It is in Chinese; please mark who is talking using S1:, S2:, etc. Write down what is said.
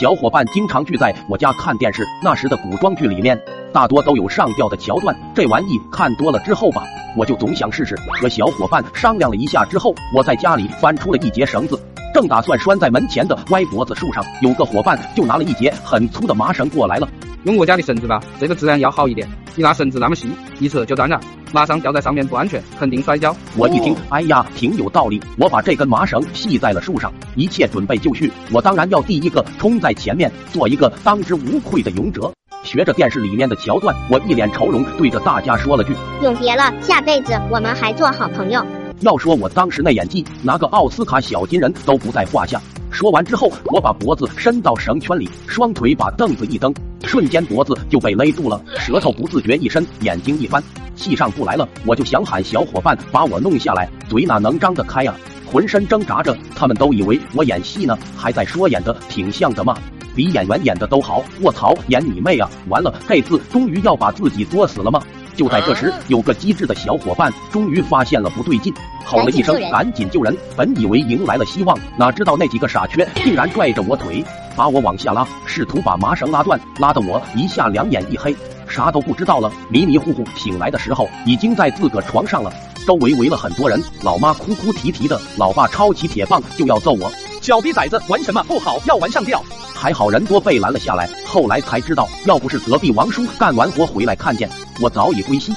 S1: 小伙伴经常聚在我家看电视，那时的古装剧里面大多都有上吊的桥段。这玩意看多了之后吧，我就总想试试。和小伙伴商量了一下之后，我在家里翻出了一节绳子，正打算拴在门前的歪脖子树上，有个伙伴就拿了一节很粗的麻绳过来了。
S2: 用我家的绳子吧，这个质量要好一点。你那绳子那么细，一扯就断了，马上吊在上面不安全，肯定摔跤。
S1: 我一听，哎呀，挺有道理。我把这根麻绳系在了树上，一切准备就绪。我当然要第一个冲在前面，做一个当之无愧的勇者。学着电视里面的桥段，我一脸愁容，对着大家说了句：“
S3: 永别了，下辈子我们还做好朋友。”
S1: 要说我当时那演技，拿个奥斯卡小金人都不在话下。说完之后，我把脖子伸到绳圈里，双腿把凳子一蹬，瞬间脖子就被勒住了，舌头不自觉一伸，眼睛一翻，气上不来了。我就想喊小伙伴把我弄下来，嘴哪能张得开啊？浑身挣扎着，他们都以为我演戏呢，还在说演的挺像的嘛，比演员演的都好。卧槽，演你妹啊！完了，这次终于要把自己作死了吗？就在这时，有个机智的小伙伴终于发现了不对劲，吼了一声：“赶紧救人！”本以为迎来了希望，哪知道那几个傻缺竟然拽着我腿，把我往下拉，试图把麻绳拉断，拉得我一下两眼一黑，啥都不知道了。迷迷糊糊醒来的时候，已经在自个床上了，周围围了很多人，老妈哭哭啼啼的，老爸抄起铁棒就要揍我。
S4: 小逼崽子，玩什么不好，要玩上吊。
S1: 还好人多被拦了下来，后来才知道，要不是隔壁王叔干完活回来看见，我早已归西。